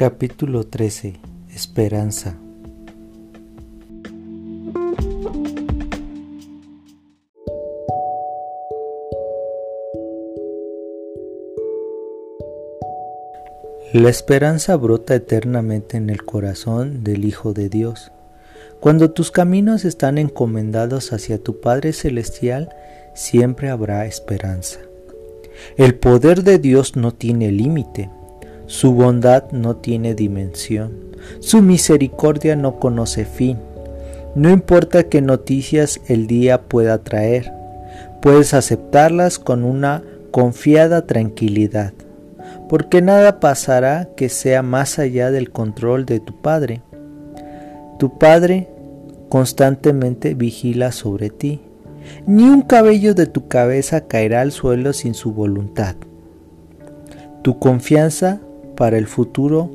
Capítulo 13 Esperanza La esperanza brota eternamente en el corazón del Hijo de Dios. Cuando tus caminos están encomendados hacia tu Padre Celestial, siempre habrá esperanza. El poder de Dios no tiene límite su bondad no tiene dimensión, su misericordia no conoce fin. No importa qué noticias el día pueda traer, puedes aceptarlas con una confiada tranquilidad, porque nada pasará que sea más allá del control de tu Padre. Tu Padre constantemente vigila sobre ti. Ni un cabello de tu cabeza caerá al suelo sin su voluntad. Tu confianza para el futuro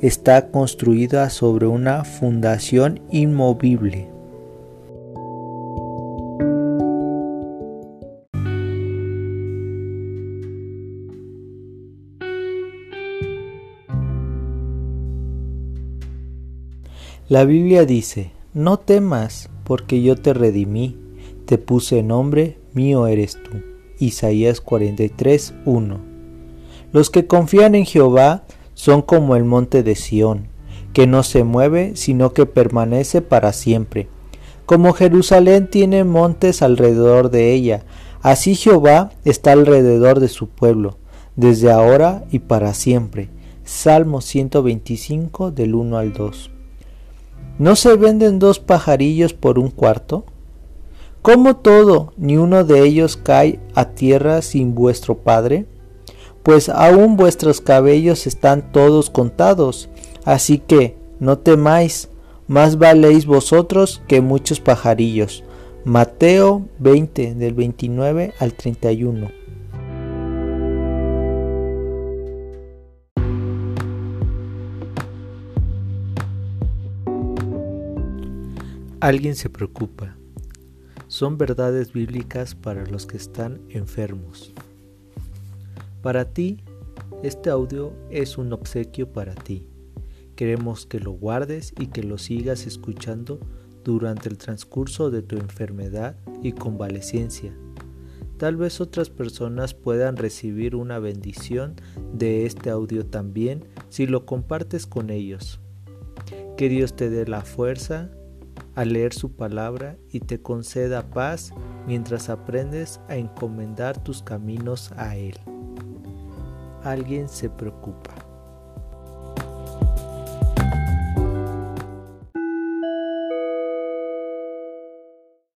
está construida sobre una fundación inmovible. La Biblia dice, no temas, porque yo te redimí, te puse nombre, mío eres tú. Isaías 43, 1. Los que confían en Jehová son como el monte de Sión, que no se mueve, sino que permanece para siempre. Como Jerusalén tiene montes alrededor de ella, así Jehová está alrededor de su pueblo, desde ahora y para siempre. Salmo 125 del 1 al 2. ¿No se venden dos pajarillos por un cuarto? ¿Cómo todo, ni uno de ellos cae a tierra sin vuestro Padre? Pues aún vuestros cabellos están todos contados. Así que no temáis, más valéis vosotros que muchos pajarillos. Mateo 20 del 29 al 31. Alguien se preocupa. Son verdades bíblicas para los que están enfermos. Para ti, este audio es un obsequio para ti. Queremos que lo guardes y que lo sigas escuchando durante el transcurso de tu enfermedad y convalecencia. Tal vez otras personas puedan recibir una bendición de este audio también si lo compartes con ellos. Que Dios te dé la fuerza a leer su palabra y te conceda paz mientras aprendes a encomendar tus caminos a Él alguien se preocupa.